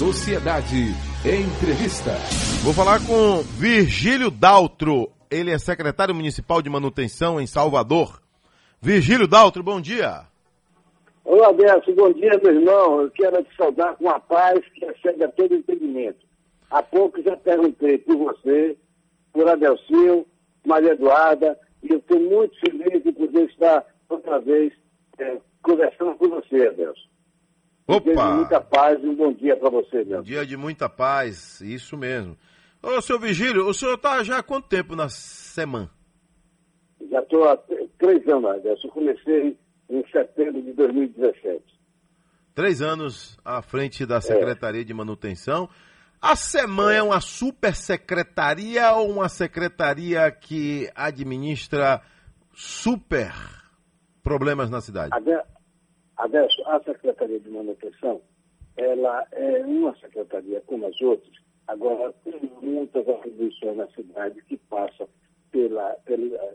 Sociedade. Entrevista. Vou falar com Virgílio Daltro. Ele é secretário municipal de manutenção em Salvador. Virgílio Daltro, bom dia. Olá, Adelso, bom dia, meu irmão. Eu quero te saudar com a paz que excede a todo entendimento. Há pouco já perguntei por você, por Adelcio, Maria Eduarda, e eu estou muito feliz de poder estar outra vez é, conversando com você, Adelso. Opa! Um dia de muita paz e um bom dia para você, Um meu. dia de muita paz, isso mesmo. Ô, seu Virgílio, o senhor está já há quanto tempo na semana? Já estou há três anos, Adelso. Eu comecei em setembro de 2017. Três anos à frente da Secretaria de Manutenção. A SEMAN é uma super secretaria ou uma secretaria que administra super problemas na cidade? Ade- Adelso, a Secretaria de Manutenção, ela é uma secretaria como as outras, agora tem muitas atribuições na cidade que passam pela, pela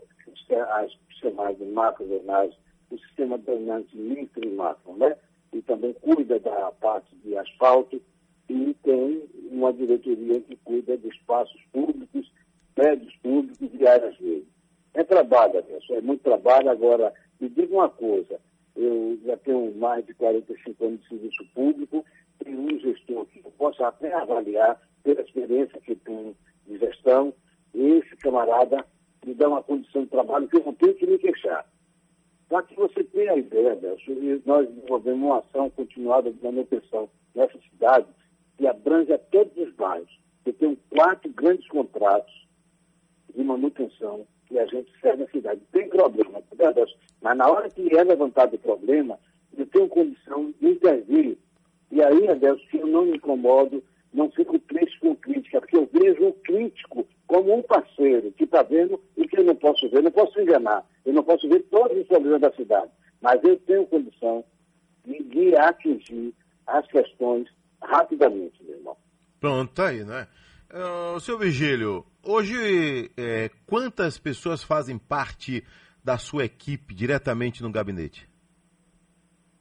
as chamadas macrodrenagem, o sistema drenante e macro, né? E também cuida da parte de asfalto e tem uma diretoria que cuida de espaços públicos, prédios públicos e áreas verdes. É trabalho, Adelso, é muito trabalho. Agora, me diga uma coisa, eu já tenho mais de 45 anos de serviço público, tenho um gestor que eu posso até avaliar pela experiência que tenho de gestão, esse camarada me dá uma condição de trabalho que eu não tenho que me queixar. Para que você tenha a ideia, e nós desenvolvemos uma ação continuada de manutenção nessa cidade que abrange a todos os bairros. Eu tenho quatro grandes contratos de manutenção que a gente serve na cidade. Tem problema, tá, mas na hora que é levantado o problema, eu tenho condição de intervir. E aí, Adelso, que eu não me incomodo, não fico triste com crítica, porque eu vejo o crítico como um parceiro que está vendo o que eu não posso ver. Não posso enganar, eu não posso ver todos os problemas da cidade, mas eu tenho condição de, de atingir as questões rapidamente, meu irmão. Pronto, tá aí, né? Uh, seu Virgílio, hoje é, quantas pessoas fazem parte da sua equipe diretamente no gabinete?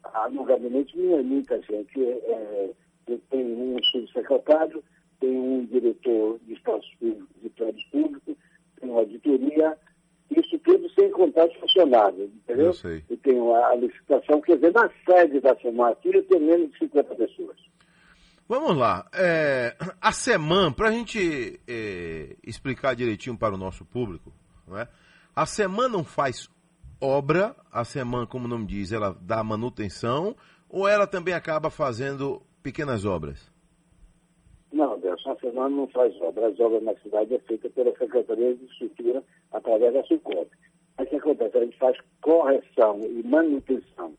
Ah, no gabinete não é muita gente. É, eu tenho um subsecretário, tenho um diretor de espaços públicos e prédios públicos, tenho uma auditoria, isso tudo sem contar os funcionários, entendeu? Eu sei. E tenho a, a licitação, quer dizer, na sede da aqui eu tenho menos de 50 pessoas. Vamos lá. É, a SEMAN, para a gente é, explicar direitinho para o nosso público, não é? a SEMAN não faz obra, a SEMAN, como o nome diz, ela dá manutenção, ou ela também acaba fazendo pequenas obras? Não, Deus, a SEMAR não faz obra. As obras na cidade é feita pela Secretaria de Estrutura através da SUCOP. Mas o que acontece? A gente faz correção e manutenção.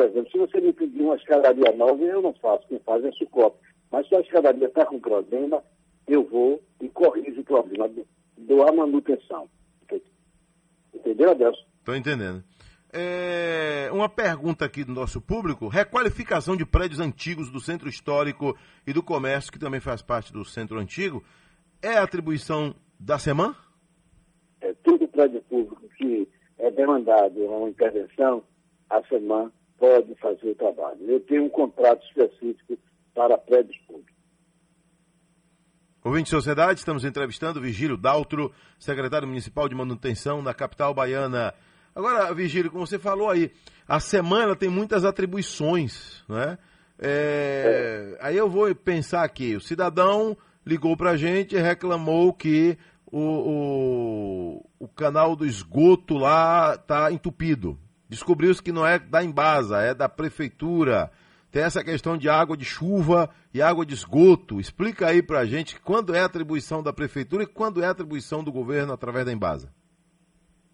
Por exemplo, se você me pedir uma escadaria nova, eu não faço, quem faz é a SUCOP. Mas se a escadaria está com problema, eu vou e corrijo o problema, do- dou a manutenção. Entendeu, Adelson? Estou entendendo. É, uma pergunta aqui do nosso público: requalificação de prédios antigos do centro histórico e do comércio, que também faz parte do centro antigo, é atribuição da SEMAN? É, todo prédio público que é demandado uma intervenção, a SEMAN pode fazer o trabalho. Eu tenho um contrato específico para prédios públicos. Ouvinte de Sociedade, estamos entrevistando Vigílio Daltro, secretário municipal de manutenção da capital baiana. Agora, Vigílio, como você falou aí, a semana tem muitas atribuições, né? É, Aí eu vou pensar aqui, o cidadão ligou pra gente e reclamou que o, o, o canal do esgoto lá está entupido. Descobriu-se que não é da Embasa, é da prefeitura. Tem essa questão de água de chuva e água de esgoto. Explica aí pra gente quando é a atribuição da prefeitura e quando é a atribuição do governo através da Embasa.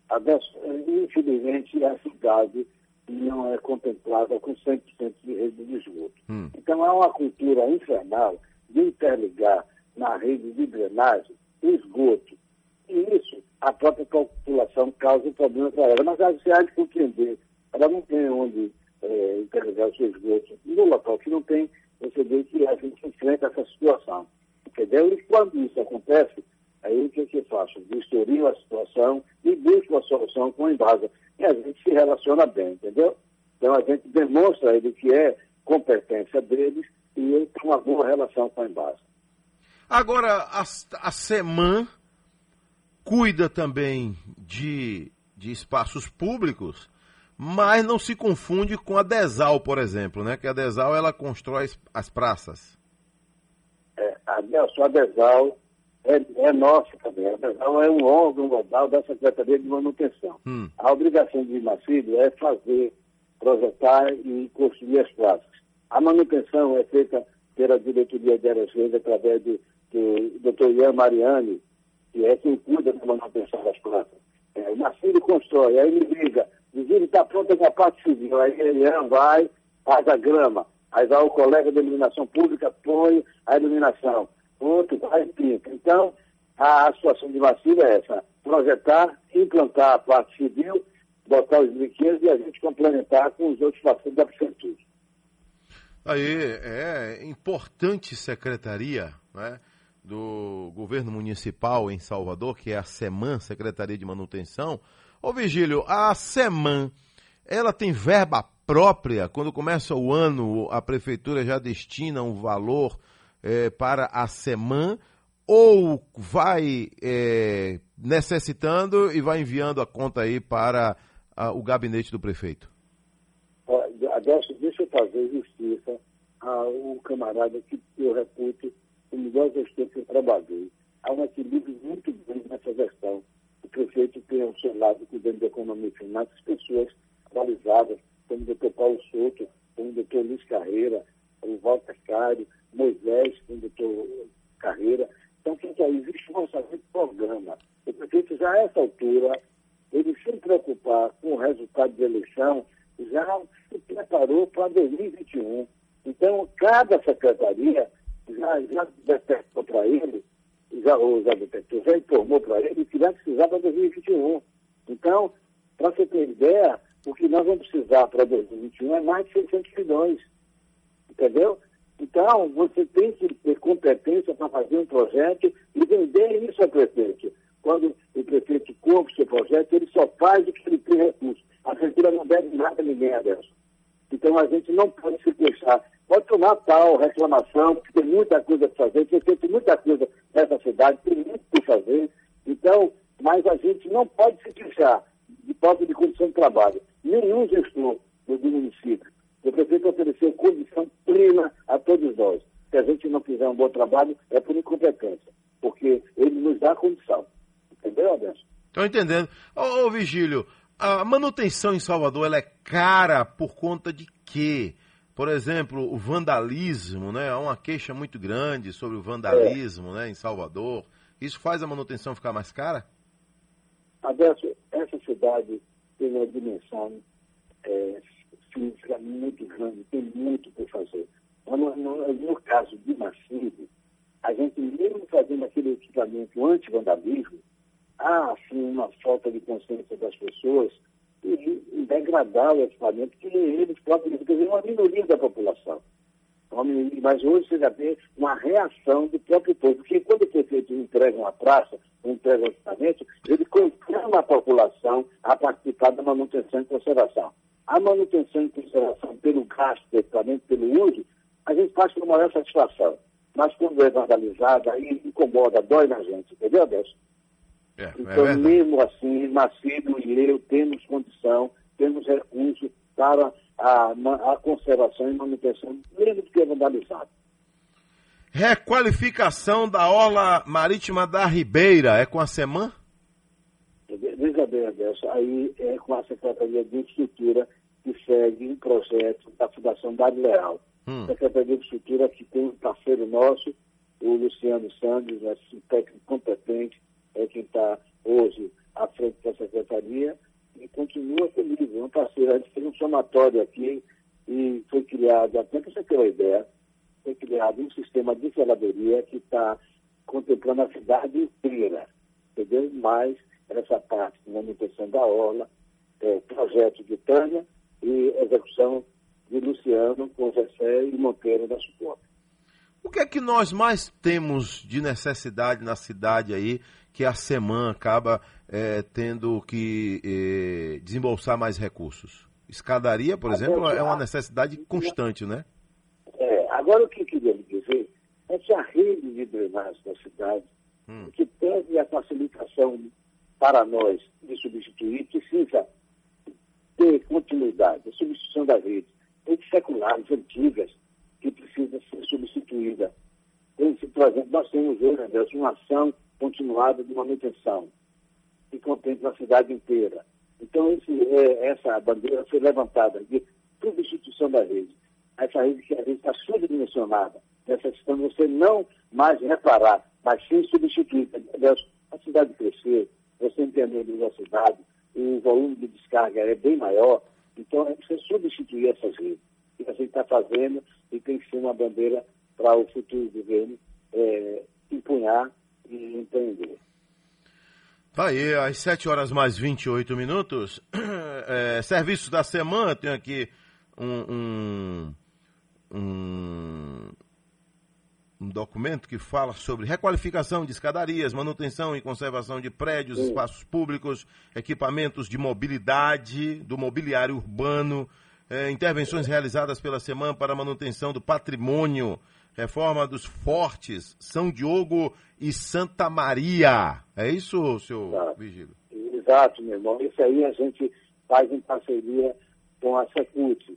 Adesso, infelizmente, a cidade não é contemplada com 100% de rede de esgoto. Hum. Então, há uma cultura infernal de interligar na rede de drenagem o esgoto. E isso, a própria população causa problema para ela. Mas a gente há de compreender. Ela não tem onde eh, interligar o seu esgoto. No local que não tem, você vê que a gente enfrenta essa situação. Entendeu? E quando isso acontece, aí o que, que eu faço? Vistorio a situação e busco a solução com Embasa. E a gente se relaciona bem, entendeu? Então a gente demonstra ele que é competência deles e eu uma boa relação com a Embasa. Agora, a, a cuida também de, de espaços públicos, mas não se confunde com a DESAL, por exemplo, né? Que a DESAL ela constrói as praças. É, a, a DESAL é, é nossa também. A DESAL é um órgão global da Secretaria de Manutenção. Hum. A obrigação de Macílio é fazer, projetar e construir as praças. A manutenção é feita pela diretoria de Aerosfeiras através do, do Dr. Ian Mariani, é quem cuida da manutenção das plantas. É, o Marcílio constrói, aí ele liga, Vigílio está pronta com a parte civil, aí Ian vai, faz a grama, aí vai o colega da iluminação pública, põe a iluminação, pronto, vai pinta. Então, a, a situação de Marcílio é essa, projetar, implantar a parte civil, botar os brinquedos e a gente complementar com os outros parceiros da prefeitura. Aí, é importante secretaria né, do governo municipal em Salvador, que é a SEMAN, Secretaria de Manutenção. Ô Vigílio, a SEMAN, ela tem verba própria? Quando começa o ano, a prefeitura já destina um valor é, para a SEMAN ou vai é, necessitando e vai enviando a conta aí para o gabinete do prefeito? Deixa eu fazer justiça ao camarada que eu reputo o melhor gestor que eu trabalhei. Há um equilíbrio muito grande nessa gestão. O prefeito tem ao seu lado, cuidando da economia e finanças, pessoas qualificadas, como o doutor Paulo Souto, como o doutor Luiz Carreira, o Walter Cário, Moisés, como o doutor Carreira. Então, que aí? Existe um orçamento programa. O prefeito, já a essa altura, ele sem preocupar com o resultado da eleição, já se preparou para 2021. Então, cada secretaria já, já detectou para ele, já, ou já detectou, já informou para ele que vai precisar para 2021. Então, para você ter ideia, o que nós vamos precisar para 2021 é mais de 600 milhões. Entendeu? Então, você tem que ter competência para fazer um projeto e vender isso ao prefeito. Quando o prefeito compra o seu projeto, ele só faz o que ele tem recurso. A prefeitura não deve nada a ninguém, Adelson. Então, a gente não pode se queixar. Pode tomar tal reclamação, porque tem muita coisa para fazer, tem feito muita coisa nessa cidade, tem muito para fazer. Então, mas a gente não pode se queixar de falta de condição de trabalho. Nenhum gestor do município. O prefeito ofereceu condição plena a todos nós. Se a gente não fizer um bom trabalho, é por incompetência, porque ele nos dá condição. Entendeu, Adelson? Estou entendendo. Ô, ô, Vigílio, a manutenção em Salvador ela é cara por conta de quê? Por exemplo, o vandalismo, né? Há uma queixa muito grande sobre o vandalismo, é. né, em Salvador. Isso faz a manutenção ficar mais cara? Adesso, essa cidade tem uma dimensão é, física muito grande, tem muito por fazer. No, no, no caso de Massive, a gente mesmo fazendo aquele equipamento anti-vandalismo, há assim uma falta de consciência das pessoas degradar o equipamento que eles próprios, quer dizer, uma minoria da população. Mas hoje você já tem uma reação do próprio povo, porque quando o prefeito entrega uma praça, entrega um equipamento, ele conclama a população a participar da manutenção e conservação. A manutenção e conservação pelo gasto do equipamento, pelo uso, a gente faz com maior satisfação. Mas quando é vandalizada, aí incomoda, dói na gente, entendeu, Adelson? É, é então, é mesmo assim, Macedo e eu temos condição, temos recursos para a, a conservação e manutenção, mesmo que é vandalizado. Requalificação da Orla Marítima da Ribeira, é com a SEMAN? Veja bem, Adelson, aí é com a Secretaria de Estrutura que segue um projeto da Fundação Dade Leal. Hum. Secretaria de Estrutura que tem um parceiro nosso, o Luciano Santos, um técnico competente, é quem está hoje à frente da secretaria e continua comigo, é um parceiro. A gente fez um somatório aqui e foi criado, até para você ter uma ideia, foi criado um sistema de zeladoria que está contemplando a cidade inteira, entendeu? Mais essa parte de manutenção da orla, é, projeto de Tânia e execução de Luciano com Jessé e Monteiro da suporte. O que é que nós mais temos de necessidade na cidade aí que a SEMAN acaba é, tendo que é, desembolsar mais recursos? Escadaria, por exemplo, é uma necessidade constante, né? É, Agora, o que eu queria dizer é que a rede de drenagem da cidade, hum. que teve a facilitação para nós de substituir, precisa ter continuidade, a substituição da rede. Redes seculares, antigas, que precisa ser substituída. Por exemplo, nós temos hoje, uma ação continuada de manutenção, que contempla a cidade inteira. Então, esse, é, essa bandeira foi levantada de substituição da rede. Essa rede que a rede está subdimensionada, necessitando você não mais reparar, mas sim substituir. A cidade crescer, você entender a velocidade, o volume de descarga é bem maior, então é preciso substituir essas redes. E a gente está fazendo e tem que ser uma bandeira para o futuro governo é, empunhar e empreender. Tá aí, às 7 horas mais 28 minutos. É, serviços da semana, tem aqui um, um, um, um, documento que fala sobre requalificação de escadarias, manutenção e conservação de prédios, Sim. espaços públicos, equipamentos de mobilidade, do mobiliário urbano, é, intervenções realizadas pela semana para manutenção do patrimônio, reforma dos fortes, São Diogo e Santa Maria. É isso, seu Exato. Vigílio? Exato, meu irmão. Isso aí a gente faz em parceria com a Secult.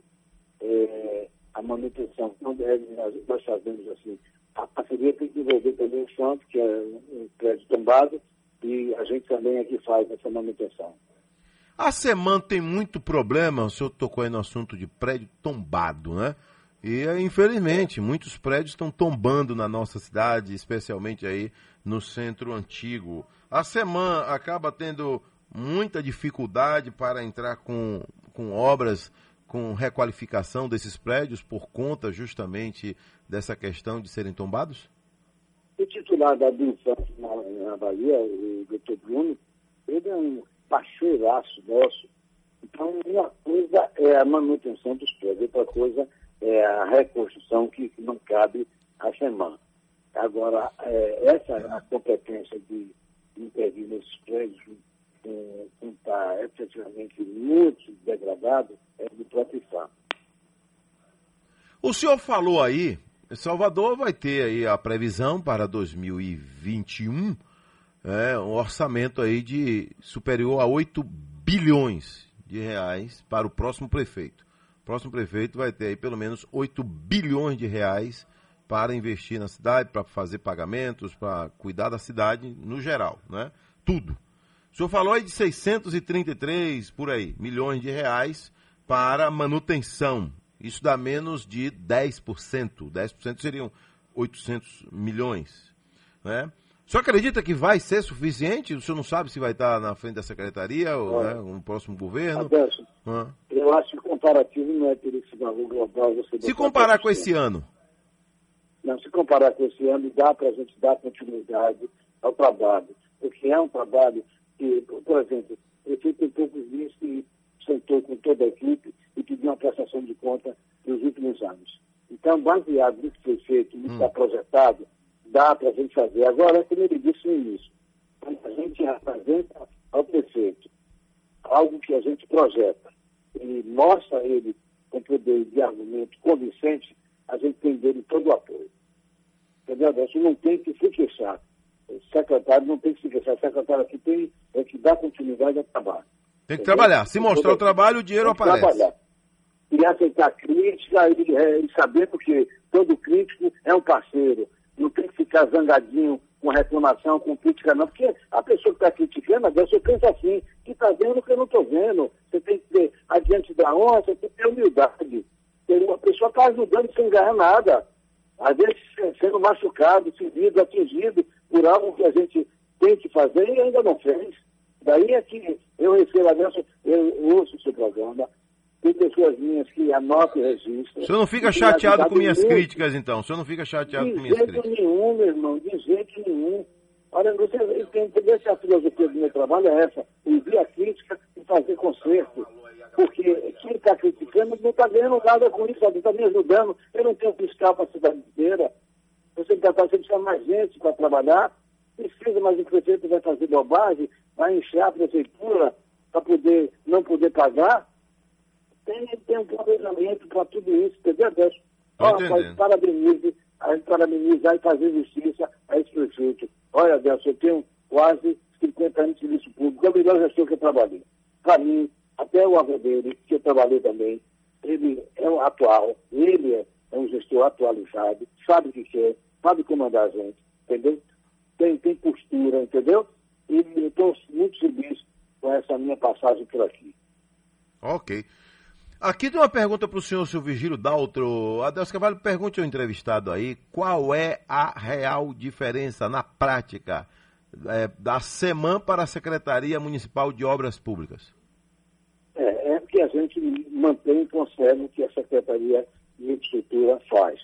É, a manutenção, não deve, nós, nós fazemos assim. A parceria tem que envolver também o Santo, que é um prédio tombado, e a gente também aqui faz essa manutenção. A Semana tem muito problema, o senhor tocou aí no assunto de prédio tombado, né? E, infelizmente, muitos prédios estão tombando na nossa cidade, especialmente aí no centro antigo. A Seman acaba tendo muita dificuldade para entrar com, com obras com requalificação desses prédios por conta justamente dessa questão de serem tombados? O titular da Bilfan na, na Bahia, o doutor Bruno, ele é um parceiraço nosso. Então, uma coisa é a manutenção dos prédios, outra coisa é a reconstrução que, não cabe à semana. Agora, é, essa a competência de intervir nesses prédios que está efetivamente muito degradado é do próprio IFAM. O senhor falou aí, Salvador vai ter aí a previsão para 2021, é, um orçamento aí de superior a 8 bilhões de reais para o próximo prefeito. O próximo prefeito vai ter aí pelo menos 8 bilhões de reais para investir na cidade, para fazer pagamentos, para cuidar da cidade no geral, né? Tudo. O senhor falou aí de 633, por aí, milhões de reais para manutenção. Isso dá menos de 10%. 10% seriam 800 milhões, né? O senhor acredita que vai ser suficiente? O senhor não sabe se vai estar na frente da secretaria ou né, no próximo governo? Adesso, ah. Eu acho que o comparativo não é ter esse valor global. se comparar com esse ano? Não, se comparar com esse ano, dá para a gente dar continuidade ao trabalho. Porque é um trabalho que, por exemplo, o prefeito tem poucos dias que sentou com toda a equipe e pediu uma prestação de conta nos últimos anos. Então, baseado nisso que foi feito, nisso que está hum. projetado, dá para a gente fazer. Agora, como ele disse no início, quando a gente apresenta ao prefeito algo que a gente projeta e mostra a ele com poder de argumento convincente, a gente tem dele todo o apoio. Entendeu? Isso não tem que se queixar. O secretário não tem que se queixar. O secretário aqui tem é que dar continuidade ao trabalho. Tem que entendeu? trabalhar. Se mostrar o trabalho, o dinheiro aparece. Trabalhar. E aceitar crítica e, é, e saber porque todo crítico é um parceiro não tem que ficar zangadinho com reclamação, com crítica, não, porque a pessoa que está criticando, Deus, você pensa assim, que está vendo o que eu não estou vendo. Você tem que ter, adiante da honra, você tem que ter humildade. Uma pessoa está ajudando sem ganhar nada. Às vezes sendo machucado, ferido, atingido por algo que a gente tem que fazer e ainda não fez. Daí é que eu recebo a Deus, eu ouço o seu programa, tem pessoas minhas que anotam e registram. O senhor não fica chateado com minhas muito. críticas, então? O senhor não fica chateado de com minhas críticas? De jeito nenhum, meu irmão, de jeito nenhum. Olha, você tem que entender se a filosofia do meu trabalho é essa, ouvir a crítica e fazer conserto. Porque quem está criticando não está ganhando nada com isso, está me ajudando. Eu não tenho fiscal para a cidade inteira. Você está fazendo mais gente para trabalhar. Precisa, mas o prefeito vai fazer bobagem, vai encher a prefeitura para poder não poder pagar tem, tem um planejamento para tudo isso, entendeu? Olha, parabenize, a gente parabenizar e fazer justiça a esse prefeito. Olha, Deus, eu tenho quase 50 anos de serviço público, é o melhor gestor que eu trabalhei. Para mim, até o avô dele, que eu trabalhei também, ele é um atual, ele é, é um gestor atualizado, sabe o que quer, sabe comandar a gente, entendeu? Tem, tem postura, entendeu? E estou muito feliz com essa minha passagem por aqui. Ok. Aqui tem uma pergunta para o senhor, seu Vigílio Daltro. Adelso Cavalho, pergunte ao entrevistado aí qual é a real diferença na prática é, da SEMAN para a Secretaria Municipal de Obras Públicas? É, é que a gente mantém e conserva o que a Secretaria de Infraestrutura faz.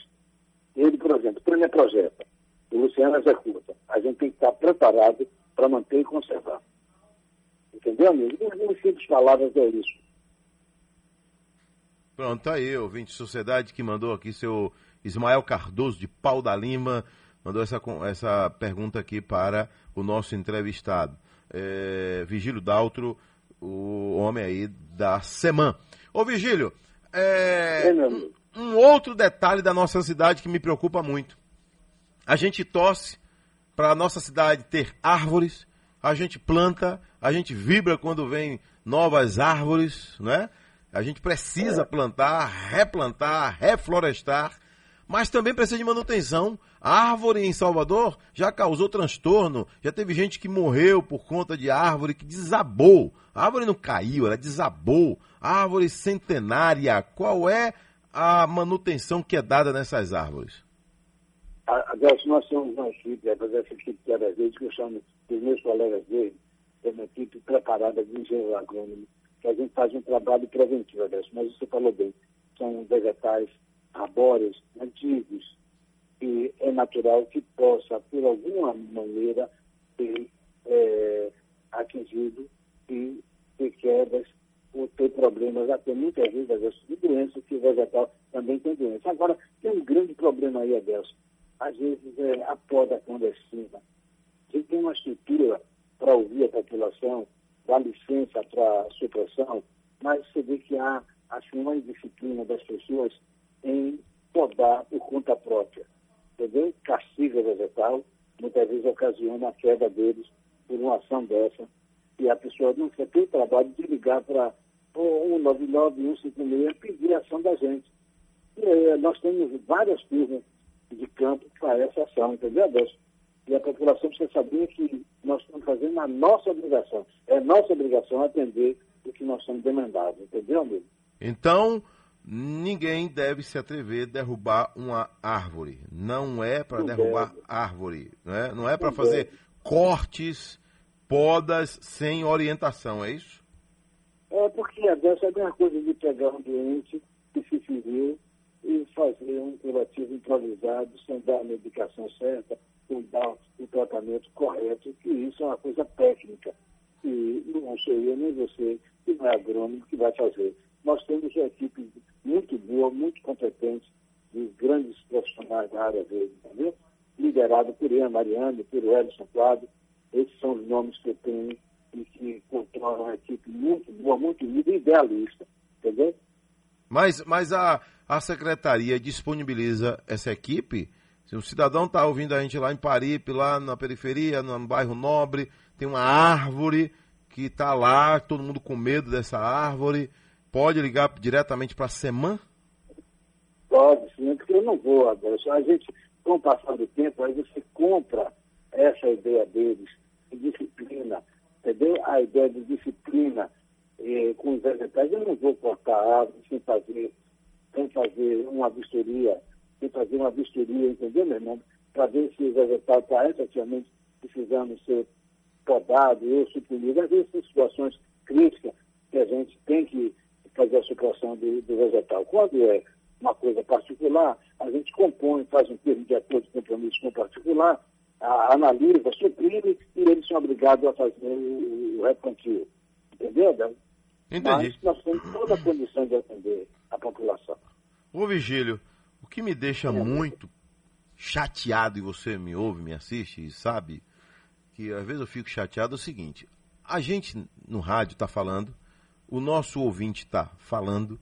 Ele, por exemplo, o primeiro projeto, o Luciano executa. A gente tem que estar preparado para manter e conservar. Entendeu, amigo? Em simples palavras é isso. Pronto, tá aí, ouvinte de sociedade que mandou aqui seu Ismael Cardoso de Pau da Lima, mandou essa, essa pergunta aqui para o nosso entrevistado. É, Vigílio Daltro, o homem aí da SEMAN. Ô Vigílio, é, um, um outro detalhe da nossa cidade que me preocupa muito. A gente torce para a nossa cidade ter árvores, a gente planta, a gente vibra quando vem novas árvores, né? A gente precisa plantar, replantar, reflorestar, mas também precisa de manutenção. A árvore em Salvador já causou transtorno, já teve gente que morreu por conta de árvore que desabou. A árvore não caiu, ela desabou. A árvore centenária, qual é a manutenção que é dada nessas árvores? Adelson, nós somos uma equipe, essa equipe que era vez, que eu chamo dos meus colegas dele, é uma equipe preparada de engenheiro agrônomo a gente faz um trabalho preventivo, Adelson, mas você falou bem, são vegetais arbóreos antigos, e é natural que possa, por alguma maneira, ter é, atingido e ter quedas ou ter problemas, até muitas vezes, Adelson, de doenças, que o vegetal também tem doença. Agora, tem um grande problema aí, Adelson. Às vezes é a poda clandestina. A gente tem uma estrutura para ouvir a população, dá licença para supressão, mas você vê que há assim, uma indisciplina das pessoas em podar por conta própria. Entendeu? Castiga vegetal, muitas vezes ocasiona a queda deles por uma ação dessa. E a pessoa não ter o trabalho de ligar para 199, 156 pedir a ação da gente. E, eh, nós temos várias turmas de campo para essa ação, entendeu, Adelson? E a população precisa saber que nós estamos fazendo a nossa obrigação. É nossa obrigação atender o que nós somos demandados, entendeu, amigo? Então, ninguém deve se atrever a derrubar uma árvore. Não é para derrubar deve. árvore, não é, não é para fazer deve. cortes, podas sem orientação, é isso? É porque a dessa é a mesma coisa de pegar um doente que se feriu e fazer um curativo improvisado sem dar a medicação certa, ou dar o tratamento correto, que isso é uma coisa técnica. E não sou eu nem você, que não é agrônomo, que vai fazer. Nós temos uma equipe muito boa, muito competente, de grandes profissionais da área verde, entendeu? Liderado por Ian Mariano, por Edson Quadro. Esses são os nomes que eu tenho e que controlam uma equipe muito boa, muito unida e idealista, entendeu? Mas, mas a, a secretaria disponibiliza essa equipe se um cidadão está ouvindo a gente lá em Paripe, lá na periferia, no bairro Nobre, tem uma árvore que está lá, todo mundo com medo dessa árvore, pode ligar diretamente para a SEMAN? Pode, sim, porque eu não vou, Adelson. A gente, com o passar do tempo, aí você compra essa ideia deles, de disciplina, entendeu? A ideia de disciplina eh, com os vegetais. Eu não vou cortar árvore sem fazer, sem fazer uma vistoria e fazer uma vistoria, entendeu, meu irmão? Para ver se o vegetal está efetivamente precisando ser podado ou suprimido. Às vezes, tem situações críticas que a gente tem que fazer a supressão do, do vegetal. Quando é uma coisa particular, a gente compõe, faz um termo de acordo de compromisso com o particular, a, analisa, suprime e eles são obrigados a fazer o, o replantio. Entendeu? Entendi. Mas nós temos toda a condição de atender a população. Ô, Vigílio, o que me deixa muito chateado, e você me ouve, me assiste e sabe, que às vezes eu fico chateado, é o seguinte: a gente no rádio está falando, o nosso ouvinte está falando,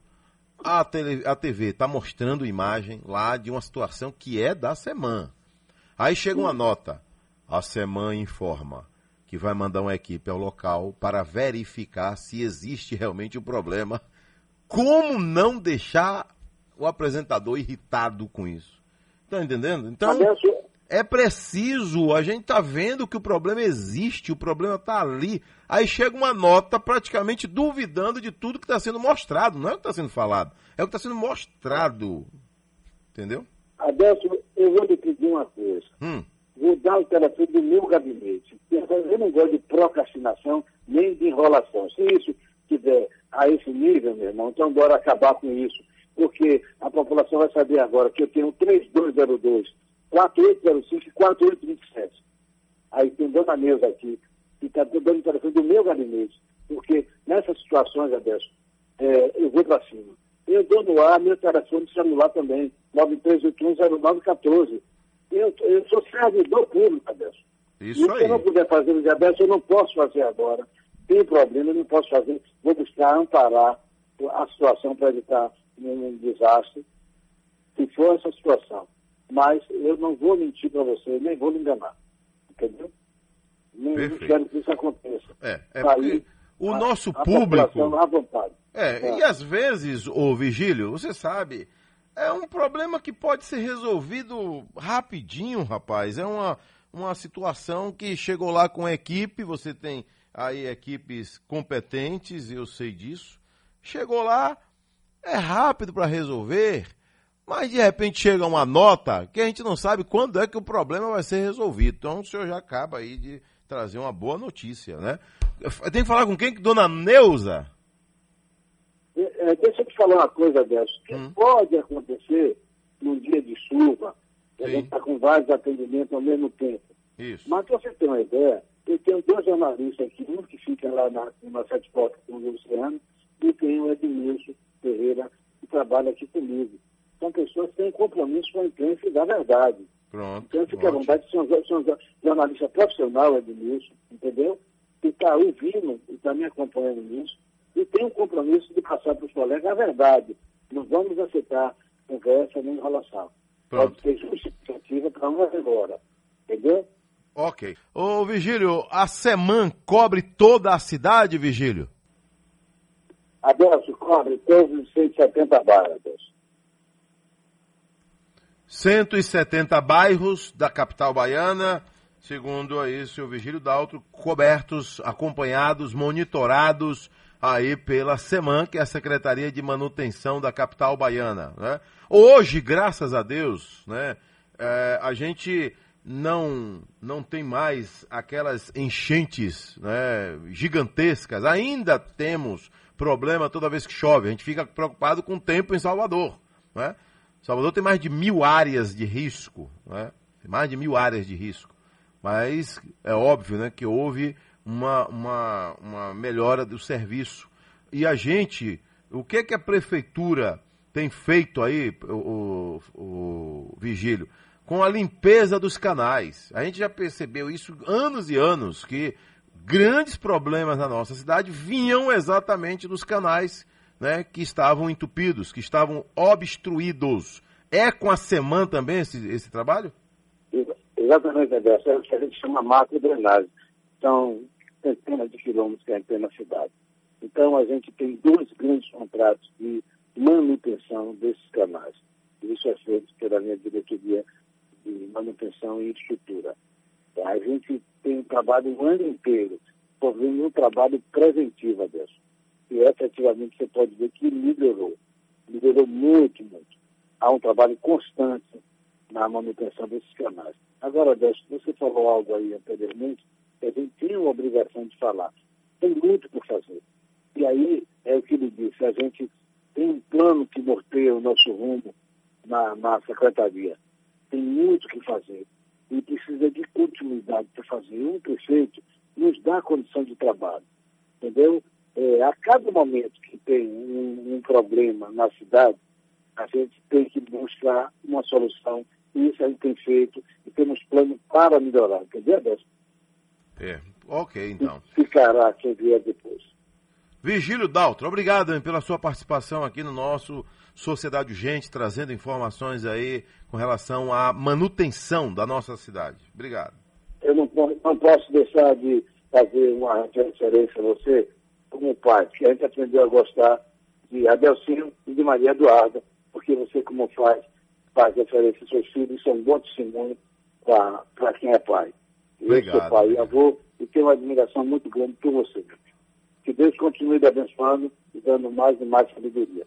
a, tele, a TV está mostrando imagem lá de uma situação que é da semana. Aí chega uma nota. A semana informa que vai mandar uma equipe ao local para verificar se existe realmente o problema. Como não deixar o apresentador irritado com isso? Está entendendo? Então, é preciso, a gente está vendo que o problema existe, o problema está ali. Aí chega uma nota praticamente duvidando de tudo que está sendo mostrado. Não é o que está sendo falado, é o que está sendo mostrado. Entendeu? Adelson, eu vou lhe pedir uma coisa. Hum. Vou dar o telefone do meu gabinete. Eu não gosto de procrastinação nem de enrolação. Se isso tiver a esse nível, meu irmão, então bora acabar com isso. Porque a população vai saber agora que eu tenho 3202 4805 e 4827. Aí tem Dona Neuza aqui, que está dando o telefone do meu gabinete, porque nessas situações, Adesso, é, eu vou para cima. Eu dou no ar meu telefone celular também, 93810914. Eu, eu sou servidor público, Adesso. Isso e aí. Se eu não puder fazer no Adesso, eu não posso fazer agora. Tem problema, eu não posso fazer. Vou buscar amparar a situação para evitar um desastre. Se for essa situação mas eu não vou mentir para você, nem vou lhe enganar. Entendeu? Nem Perfeito. quero que isso aconteça. É, é porque o a, nosso a público. À vontade. É, é, e às vezes, o Vigílio, você sabe, é um problema que pode ser resolvido rapidinho, rapaz. É uma, uma situação que chegou lá com a equipe, você tem aí equipes competentes, eu sei disso. Chegou lá, é rápido para resolver. Mas de repente chega uma nota que a gente não sabe quando é que o problema vai ser resolvido. Então o senhor já acaba aí de trazer uma boa notícia, né? Tem que falar com quem? Dona Neuza? É, é, deixa eu te falar uma coisa dessa. Que hum. pode acontecer num dia de chuva, que a gente está com vários atendimentos ao mesmo tempo. Isso. Mas para você ter uma ideia, eu tenho dois jornalistas aqui, um que fica lá na, na Sete Portas com o Luciano, e tem o Edmilson Ferreira, que trabalha aqui comigo são pessoas que têm compromisso com a imprensa e da verdade. Pronto. Então, fica à vontade, são, são jornalista profissional, Edmilson, entendeu? Que está ouvindo e está me acompanhando nisso. Tem um compromisso de passar para os colegas a verdade. Não vamos aceitar conversa nem enrolação. Pronto. Pode ser justificativa para uma agora. Entendeu? Ok. Ô, Vigílio, a SEMAN cobre toda a cidade, Vigílio? Adelso, cobre todos os 170 bairros, 170 bairros da capital baiana, segundo aí o seu Vigílio Daltro, cobertos, acompanhados, monitorados aí pela SEMAN, que é a Secretaria de Manutenção da capital baiana. Né? Hoje, graças a Deus, né, é, a gente não, não tem mais aquelas enchentes né, gigantescas. Ainda temos problema toda vez que chove. A gente fica preocupado com o tempo em Salvador. Né? Salvador tem mais de mil áreas de risco, né? Mais de mil áreas de risco. Mas é óbvio né, que houve uma, uma, uma melhora do serviço. E a gente, o que, que a prefeitura tem feito aí, o, o, o Vigílio? Com a limpeza dos canais. A gente já percebeu isso anos e anos, que grandes problemas na nossa cidade vinham exatamente dos canais né, que estavam entupidos, que estavam obstruídos. É com a SEMAN também esse, esse trabalho? Exatamente. É o que a gente chama macro drenagem. São centenas de quilômetros que gente tem na cidade. Então, a gente tem dois grandes contratos de manutenção desses canais. Isso é feito pela minha diretoria de manutenção e estrutura. A gente tem um trabalho o ano inteiro, fazendo um trabalho preventivo dessa e efetivamente você pode ver que melhorou. Melhorou muito, muito. Há um trabalho constante na manutenção desses canais. Agora, Décio, você falou algo aí anteriormente, a gente tem uma obrigação de falar. Tem muito por fazer. E aí, é o que ele disse, a gente tem um plano que norteia o nosso rumo na, na secretaria. Tem muito que fazer. E precisa de continuidade para fazer. Um prefeito nos dá condição de trabalho. Entendeu? é, a cada momento que tem um, um, problema na cidade, a gente tem que buscar uma solução. E isso a gente tem feito e temos plano para melhorar. Entendeu, Décio? É, ok, então. E ficará quem vier depois. Vigílio Daltro, obrigado pela sua participação aqui no nosso Sociedade Urgente, trazendo informações aí com relação à manutenção da nossa cidade. Obrigado. Eu não, não posso deixar de fazer uma referência a você como pai, que a gente aprendeu a gostar de Adelcinho e de Maria Eduarda, porque você, como faz, faz referência aos seus filhos, é um bom testemunho para quem é pai. Obrigado, eu sou pai e avô e tenho uma admiração muito grande por você, meu filho. Que Deus continue te abençoando e dando mais e mais sabedoria.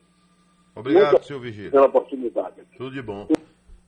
Obrigado, Muito senhor Vigílio. Pela oportunidade. Tudo de bom.